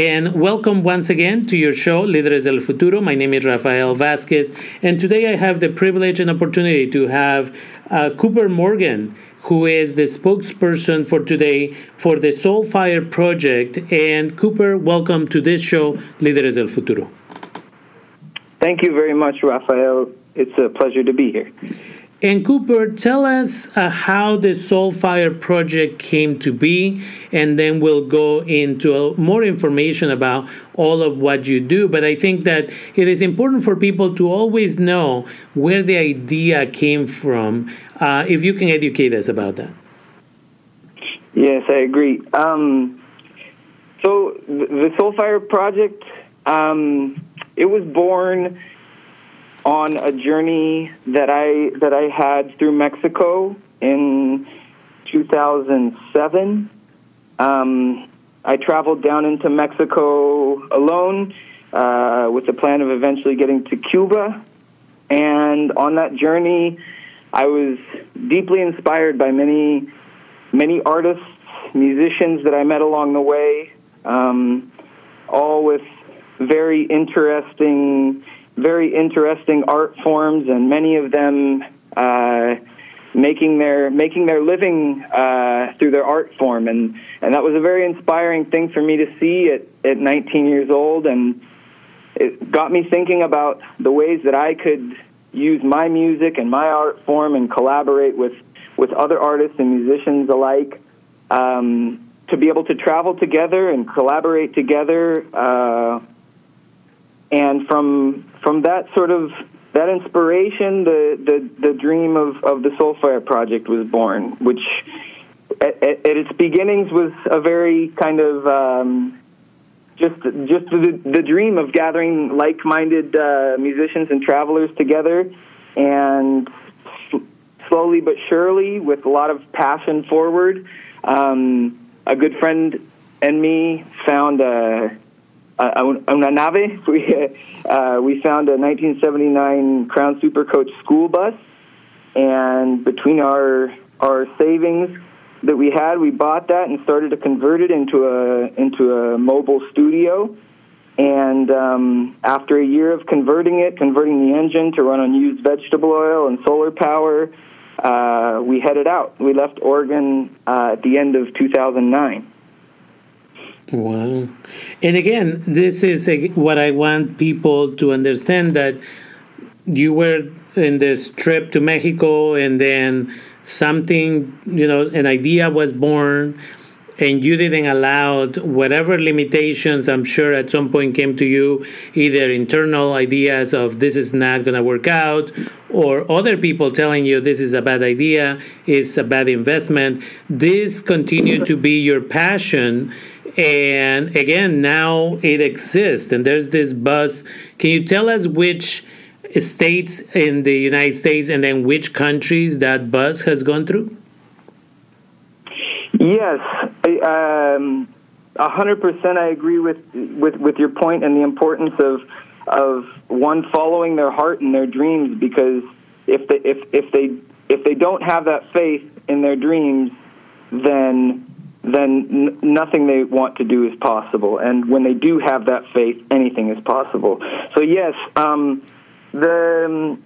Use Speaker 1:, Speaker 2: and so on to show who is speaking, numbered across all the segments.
Speaker 1: and welcome once again to your show, Líderes del Futuro. My name is Rafael Vasquez, and today I have the privilege and opportunity to have uh, Cooper Morgan, who is the spokesperson for today for the Soulfire Project. And Cooper, welcome to this show, Líderes del Futuro.
Speaker 2: Thank you very much, Rafael. It's a pleasure to be here.
Speaker 1: And Cooper, tell us uh, how the Soulfire project came to be, and then we'll go into uh, more information about all of what you do. But I think that it is important for people to always know where the idea came from. Uh, if you can educate us about that.
Speaker 2: Yes, I agree. Um, so the Soulfire project, um, it was born on a journey that I that I had through Mexico in 2007. Um, I traveled down into Mexico alone uh, with the plan of eventually getting to Cuba. And on that journey, I was deeply inspired by many, many artists, musicians that I met along the way, um, all with very interesting very interesting art forms, and many of them uh, making their making their living uh, through their art form, and and that was a very inspiring thing for me to see at at 19 years old, and it got me thinking about the ways that I could use my music and my art form and collaborate with with other artists and musicians alike. Um, to be able to travel together and collaborate together uh, and from from that sort of that inspiration, the the, the dream of, of the Soulfire project was born, which at, at, at its beginnings was a very kind of um, just just the, the dream of gathering like-minded uh, musicians and travelers together, and slowly but surely, with a lot of passion forward, um, a good friend and me found a una nave. We uh, we found a 1979 Crown Super Coach school bus, and between our our savings that we had, we bought that and started to convert it into a into a mobile studio. And um, after a year of converting it, converting the engine to run on used vegetable oil and solar power, uh, we headed out. We left Oregon uh, at the end of 2009.
Speaker 1: Wow. And again, this is a, what I want people to understand that you were in this trip to Mexico and then something, you know, an idea was born and you didn't allow whatever limitations I'm sure at some point came to you, either internal ideas of this is not going to work out, or other people telling you this is a bad idea, it's a bad investment. This continued to be your passion and again now it exists and there's this buzz can you tell us which states in the united states and then which countries that buzz has gone through
Speaker 2: yes um, 100% i agree with, with, with your point and the importance of of one following their heart and their dreams because if they if, if they if they don't have that faith in their dreams then then n- nothing they want to do is possible. And when they do have that faith, anything is possible. So yes, um, the um,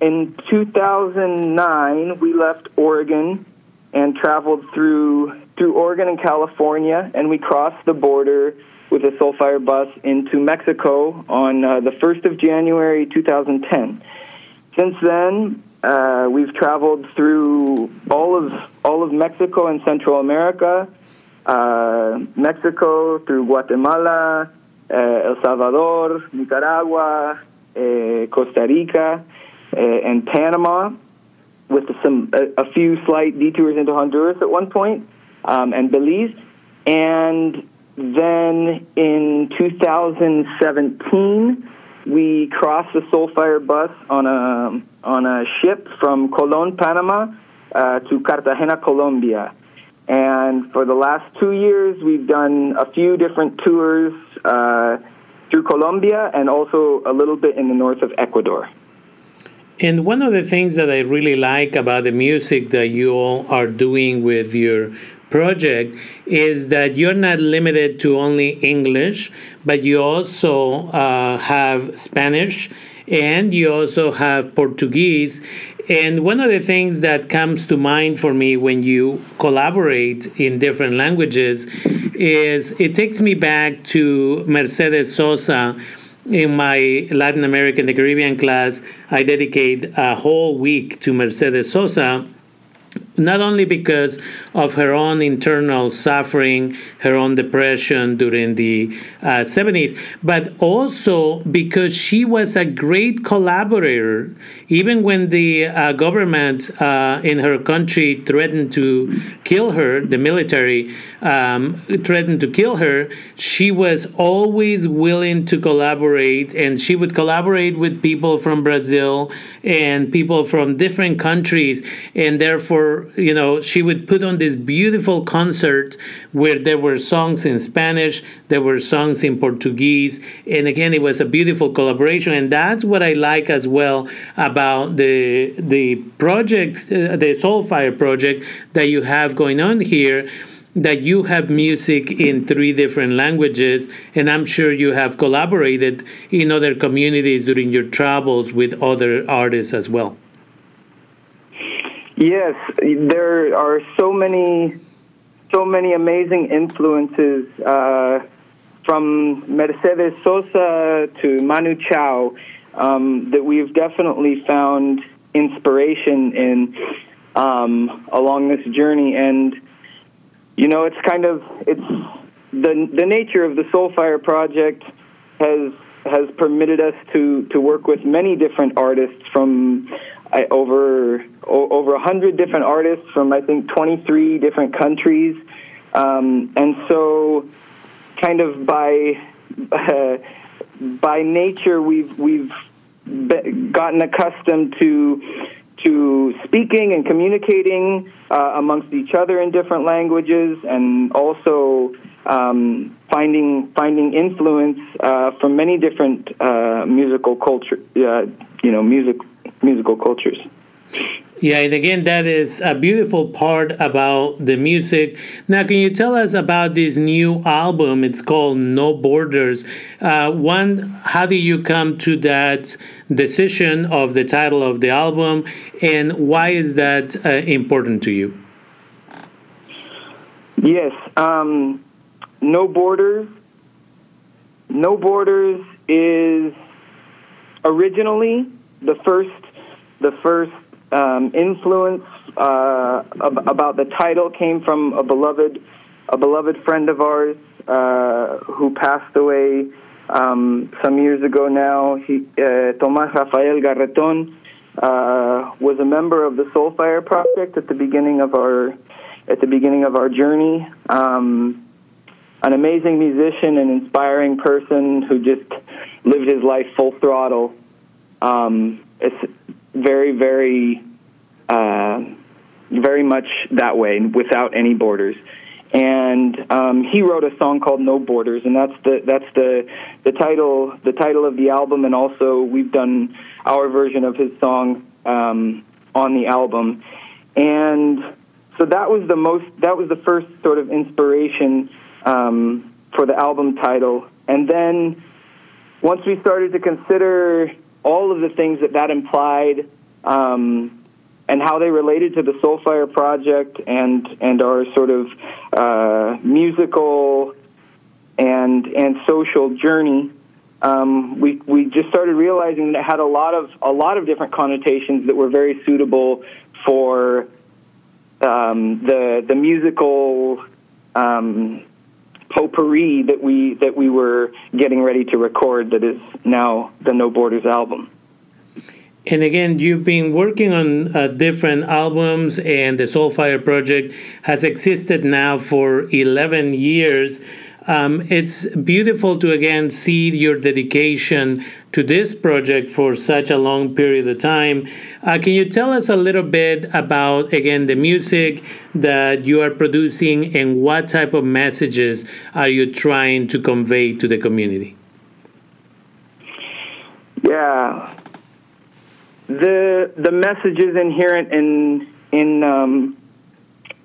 Speaker 2: in 2009 we left Oregon and traveled through through Oregon and California, and we crossed the border with a Soulfire bus into Mexico on uh, the 1st of January 2010. Since then, uh, we've traveled through all of all of Mexico and Central America, uh, Mexico through Guatemala, uh, El Salvador, Nicaragua, uh, Costa Rica, uh, and Panama, with some a, a, few slight detours into Honduras at one point, um, and Belize, and then in 2017 we crossed the Soulfire bus on a on a ship from Colon, Panama, uh, to Cartagena, Colombia. And for the last two years, we've done a few different tours uh, through Colombia and also a little bit in the north of Ecuador.
Speaker 1: And one of the things that I really like about the music that you all are doing with your project is that you're not limited to only English, but you also uh, have Spanish and you also have Portuguese. And one of the things that comes to mind for me when you collaborate in different languages is it takes me back to Mercedes Sosa. In my Latin American, the Caribbean class, I dedicate a whole week to Mercedes Sosa not only because of her own internal suffering, her own depression during the uh, 70s, but also because she was a great collaborator. Even when the uh, government uh, in her country threatened to kill her, the military um, threatened to kill her, she was always willing to collaborate, and she would collaborate with people from Brazil and people from different countries, and therefore, you know, she would put on this beautiful concert where there were songs in Spanish, there were songs in Portuguese, and again, it was a beautiful collaboration, and that's what I like as well about the the project, uh, the Soulfire project that you have going on here that you have music in three different languages, and I'm sure you have collaborated in other communities during your travels with other artists as well.
Speaker 2: Yes, there are so many, so many amazing influences uh, from Mercedes Sosa to Manu Chao um, that we've definitely found inspiration in um, along this journey. And you know, it's kind of it's the the nature of the Soulfire project has has permitted us to to work with many different artists from I, over over a hundred different artists from I think 23 different countries, um, and so kind of by uh, by nature we've we've gotten accustomed to to speaking and communicating uh, amongst each other in different languages, and also um, finding finding influence uh, from many different uh, musical culture, uh, you know, music musical cultures.
Speaker 1: Yeah, and again, that is a beautiful part about the music. Now, can you tell us about this new album? It's called No Borders. Uh, one, how do you come to that decision of the title of the album, and why is that uh, important to you?
Speaker 2: Yes, um, No Borders. No Borders is originally the first the first um, influence uh, ab- about the title came from a beloved a beloved friend of ours uh, who passed away um, some years ago now. He, uh, Tomas Rafael Garreton uh, was a member of the Soulfire Project at the beginning of our at the beginning of our journey. Um, an amazing musician and inspiring person who just lived his life full throttle. Um, it's very, very, uh, very much that way, without any borders. And um, he wrote a song called "No Borders," and that's the that's the the title the title of the album. And also, we've done our version of his song um, on the album. And so that was the most that was the first sort of inspiration um, for the album title. And then once we started to consider all of the things that that implied, um, and how they related to the Soulfire project and and our sort of uh, musical and and social journey. Um, we we just started realizing that it had a lot of a lot of different connotations that were very suitable for um, the the musical um, potpourri that we that we were getting ready to record that is now the No Borders album.
Speaker 1: And again, you've been working on uh, different albums, and the Soulfire project has existed now for 11 years. Um, it's beautiful to again see your dedication to this project for such a long period of time. Uh, can you tell us a little bit about again the music that you are producing and what type of messages are you trying to convey to the community?
Speaker 2: Yeah, the the messages inherent in in um,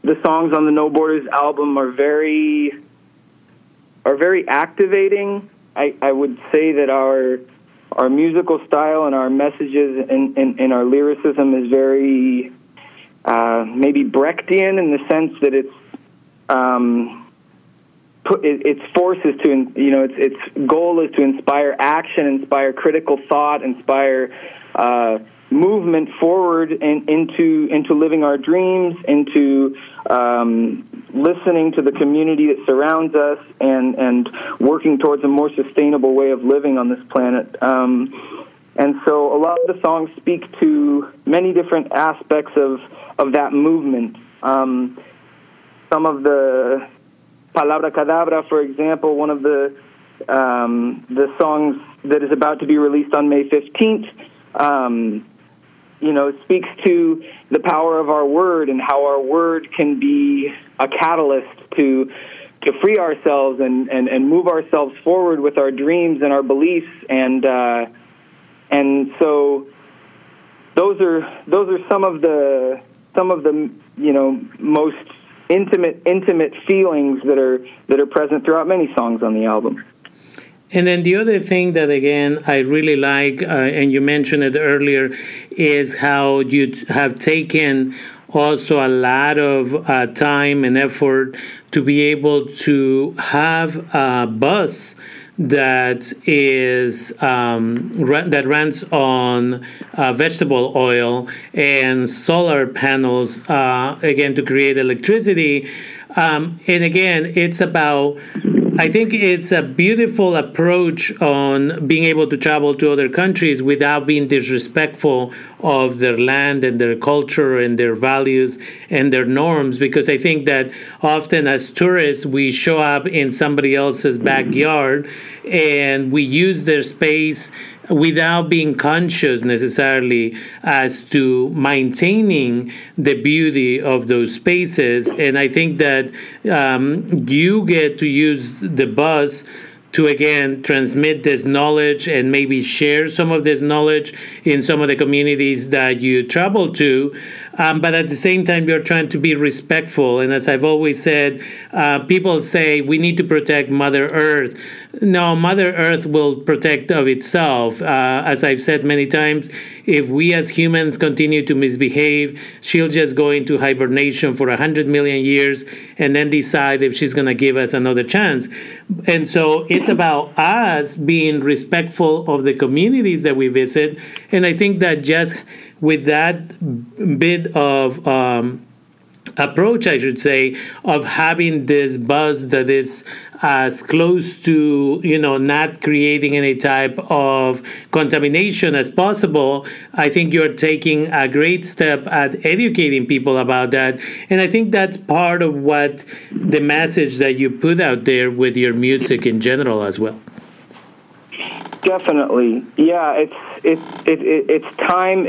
Speaker 2: the songs on the No Borders album are very are very activating. I, I would say that our our musical style and our messages and, and, and our lyricism is very uh, maybe Brechtian in the sense that it's um, put, it, its force is to you know its its goal is to inspire action, inspire critical thought, inspire uh, movement forward and into into living our dreams, into um, listening to the community that surrounds us, and and working towards a more sustainable way of living on this planet. Um, and so, a lot of the songs speak to many different aspects of of that movement. Um, some of the Palabra Cadabra, for example, one of the um, the songs that is about to be released on May 15th, um, you know, speaks to the power of our word and how our word can be a catalyst to to free ourselves and, and, and move ourselves forward with our dreams and our beliefs and uh, and so those are those are some of the some of the you know most intimate intimate feelings that are that are present throughout many songs on the album.
Speaker 1: And then the other thing that again I really like, uh, and you mentioned it earlier, is how you have taken also a lot of uh, time and effort to be able to have a bus that is um, that runs on uh, vegetable oil and solar panels uh, again to create electricity. Um, and again it's about I think it's a beautiful approach on being able to travel to other countries without being disrespectful of their land and their culture and their values and their norms. Because I think that often as tourists, we show up in somebody else's backyard and we use their space without being conscious necessarily as to maintaining the beauty of those spaces. And I think that um, you get to use the bus to again transmit this knowledge and maybe share some of this knowledge in some of the communities that you travel to. Um, but at the same time, you're trying to be respectful. And as I've always said, uh, people say we need to protect Mother Earth. No, Mother Earth will protect of itself. Uh, as I've said many times, if we as humans continue to misbehave, she'll just go into hibernation for 100 million years and then decide if she's going to give us another chance. And so it's about us being respectful of the communities that we visit. And I think that just with that bit of um, approach, I should say, of having this buzz that is as close to you know not creating any type of contamination as possible i think you're taking a great step at educating people about that. And i think that's part of what the message that you put out there with your music in general as well.
Speaker 2: Definitely. Yeah it's it's it, it, it's time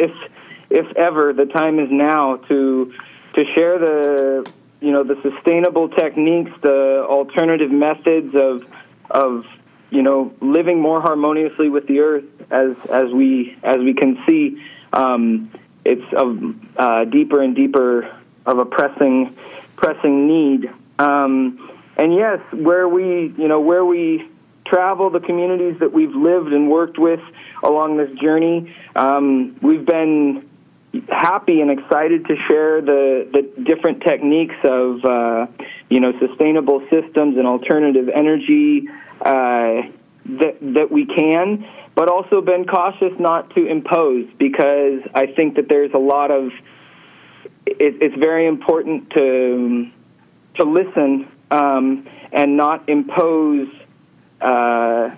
Speaker 2: if ever the time is now to to share the you know the sustainable techniques, the alternative methods of of you know living more harmoniously with the earth as as we as we can see. Um, it's a uh, deeper and deeper of a pressing pressing need. Um, and yes, where we you know where we travel, the communities that we've lived and worked with along this journey, um, we've been happy and excited to share the, the different techniques of uh, you know sustainable systems and alternative energy uh, that that we can, but also been cautious not to impose because I think that there's a lot of it, it's very important to to listen um, and not impose. Uh,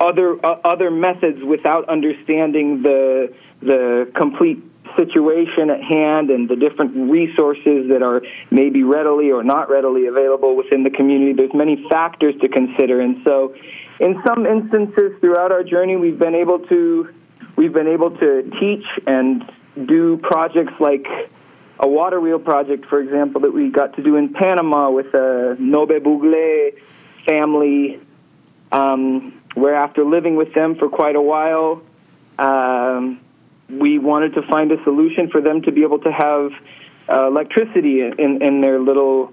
Speaker 2: other uh, other methods without understanding the the complete situation at hand and the different resources that are maybe readily or not readily available within the community. There's many factors to consider, and so in some instances throughout our journey, we've been able to we've been able to teach and do projects like a water wheel project, for example, that we got to do in Panama with a Ngobe Bugle family, um, where after living with them for quite a while, um, we wanted to find a solution for them to be able to have uh, electricity in, in their little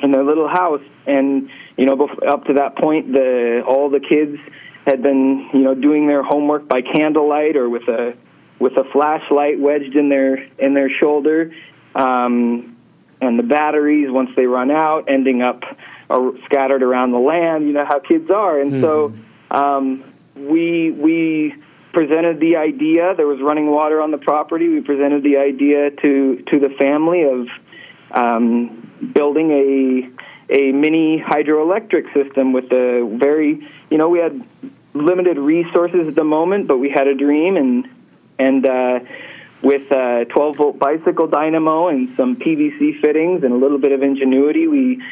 Speaker 2: in their little house. And you know, up to that point, the all the kids had been you know doing their homework by candlelight or with a with a flashlight wedged in their in their shoulder. Um, and the batteries, once they run out, ending up uh, scattered around the land. You know how kids are, and mm-hmm. so um, we we presented the idea. There was running water on the property. We presented the idea to to the family of um, building a a mini hydroelectric system with a very you know we had limited resources at the moment, but we had a dream and and uh, with a 12 volt bicycle dynamo and some PVC fittings and a little bit of ingenuity, we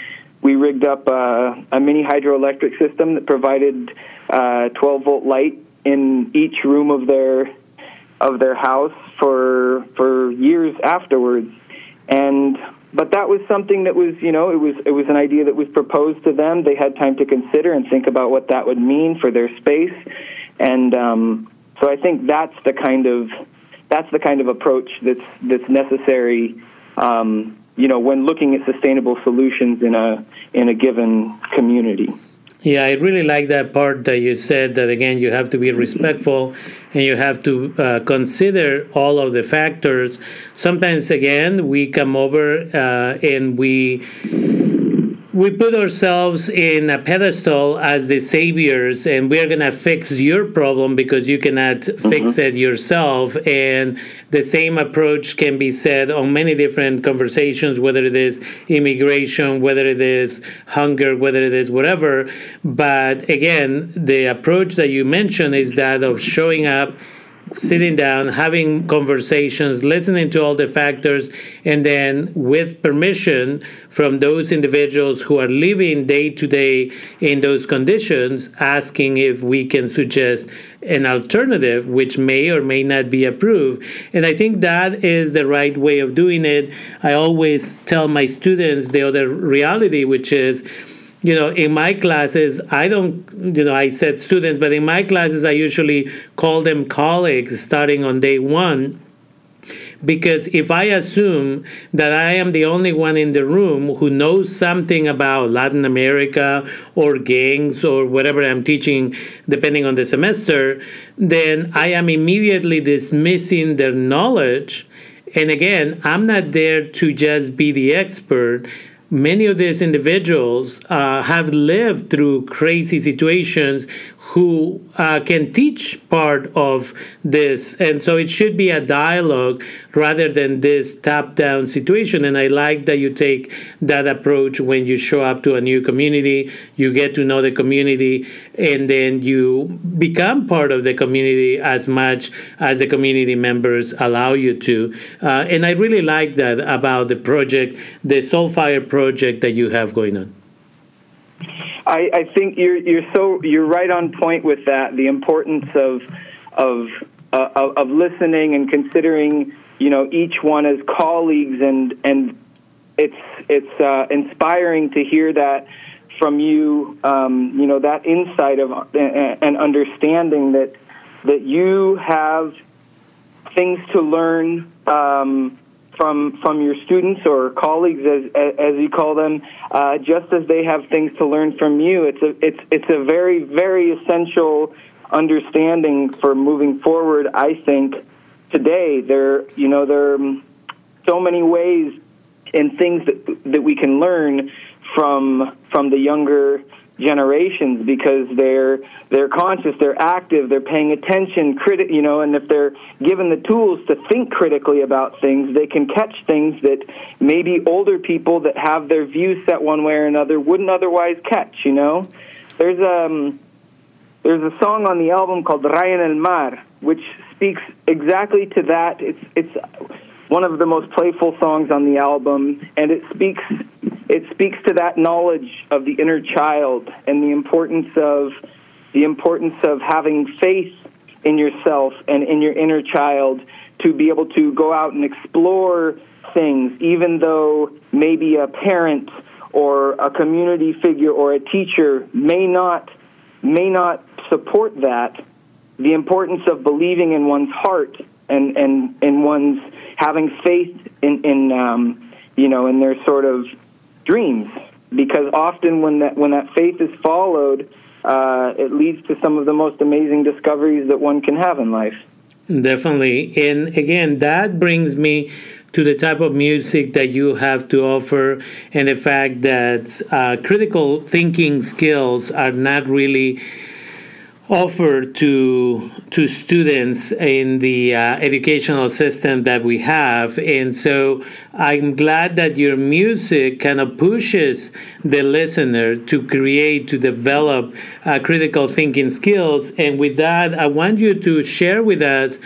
Speaker 2: we rigged up uh, a mini hydroelectric system that provided uh, 12 volt light in each room of their of their house for for years afterwards. And but that was something that was you know it was it was an idea that was proposed to them. They had time to consider and think about what that would mean for their space. And um, so I think that's the kind of that's the kind of approach that's that's necessary. Um, you know, when looking at sustainable solutions in a in a given community.
Speaker 1: Yeah, I really like that part that you said that again, you have to be respectful and you have to uh, consider all of the factors. Sometimes, again, we come over uh, and we we put ourselves in a pedestal as the saviors and we're going to fix your problem because you cannot mm-hmm. fix it yourself and the same approach can be said on many different conversations whether it is immigration whether it is hunger whether it is whatever but again the approach that you mentioned is that of showing up sitting down, having conversations, listening to all the factors, and then with permission from those individuals who are living day to day in those conditions, asking if we can suggest an alternative which may or may not be approved. And I think that is the right way of doing it. I always tell my students the other reality, which is, you know, in my classes, I don't, you know, I said students, but in my classes, I usually call them colleagues starting on day one. Because if I assume that I am the only one in the room who knows something about Latin America or gangs or whatever I'm teaching, depending on the semester, then I am immediately dismissing their knowledge. And again, I'm not there to just be the expert many of these individuals uh, have lived through crazy situations who uh, can teach part of this. And so it should be a dialogue rather than this top down situation. And I like that you take that approach when you show up to a new community, you get to know the community, and then you become part of the community as much as the community members allow you to. Uh, and I really like that about the project, the Soulfire project that you have going on.
Speaker 2: I, I think you're you're so you're right on point with that. The importance of of uh, of listening and considering you know each one as colleagues and and it's it's uh, inspiring to hear that from you um, you know that insight of uh, and understanding that that you have things to learn um, from from your students or colleagues, as as you call them, uh, just as they have things to learn from you. It's a it's it's a very very essential understanding for moving forward. I think today there you know there are so many ways and things that that we can learn from from the younger generations because they're they're conscious, they're active, they're paying attention, criti- you know, and if they're given the tools to think critically about things, they can catch things that maybe older people that have their views set one way or another wouldn't otherwise catch, you know. There's um there's a song on the album called Raya en el Mar, which speaks exactly to that. It's it's one of the most playful songs on the album, and it speaks it speaks to that knowledge of the inner child and the importance of the importance of having faith in yourself and in your inner child to be able to go out and explore things, even though maybe a parent or a community figure or a teacher may not may not support that. The importance of believing in one's heart and and in one's having faith in in um, you know in their sort of dreams because often when that when that faith is followed uh, it leads to some of the most amazing discoveries that one can have in life.
Speaker 1: Definitely. And again that brings me to the type of music that you have to offer and the fact that uh, critical thinking skills are not really offered to to students in the uh, educational system that we have. And so i'm glad that your music kind of pushes the listener to create to develop uh, critical thinking skills. And with that i want you to share with us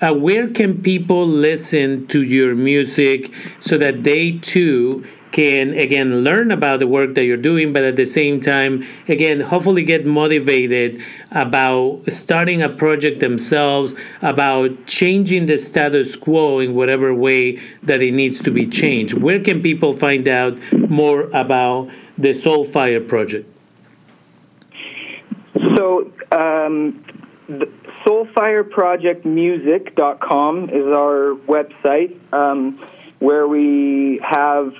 Speaker 1: uh, where can people listen to your music so that they too can again learn about the work that you're doing but at the same time again hopefully get motivated about starting a project themselves about changing the status quo in whatever way that it needs to be changed. Where can people find out more about the soulfire project?
Speaker 2: So um, soulfireprojectmusic.com is our website um, where we have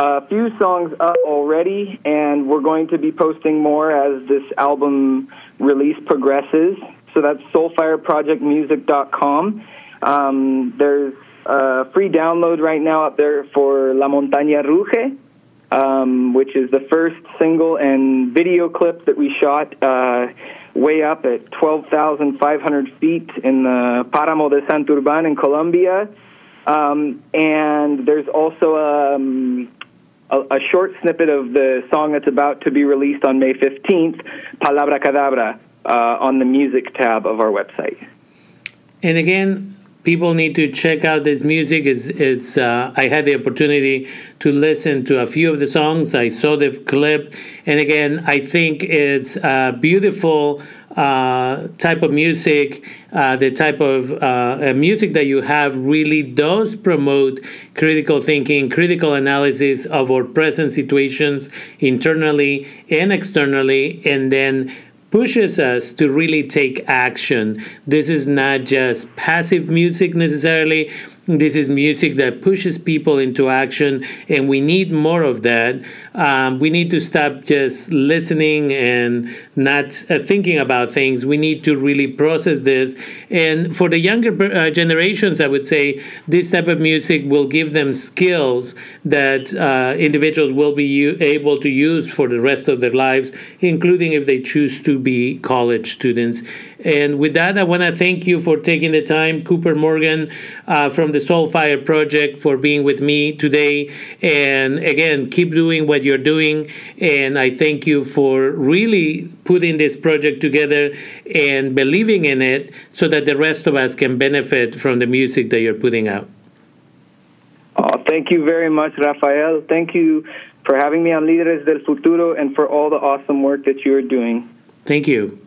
Speaker 2: a few songs up already, and we're going to be posting more as this album release progresses. So that's soulfireprojectmusic.com. Um, there's a free download right now up there for La Montaña Ruge, um, which is the first single and video clip that we shot uh, way up at 12,500 feet in the Paramo de Santurban in Colombia. Um, and there's also um, a, a, short snippet of the song that's about to be released on May 15th, Palabra Cadabra, uh, on the music tab of our website.
Speaker 1: And again, people need to check out this music. It's, it's uh, I had the opportunity to listen to a few of the songs. I saw the clip, and again, I think it's a beautiful uh, type of music, uh, the type of uh, music that you have really does promote critical thinking, critical analysis of our present situations internally and externally, and then pushes us to really take action. This is not just passive music necessarily, this is music that pushes people into action, and we need more of that. Um, we need to stop just listening and not uh, thinking about things. We need to really process this. And for the younger uh, generations, I would say this type of music will give them skills that uh, individuals will be u- able to use for the rest of their lives, including if they choose to be college students. And with that, I want to thank you for taking the time, Cooper Morgan uh, from the Soulfire Project, for being with me today. And again, keep doing what you're doing. And I thank you for really putting this project together and believing in it so that the rest of us can benefit from the music that you're putting out.
Speaker 2: Oh, thank you very much, Rafael. Thank you for having me on Líderes del Futuro and for all the awesome work that you are doing.
Speaker 1: Thank you.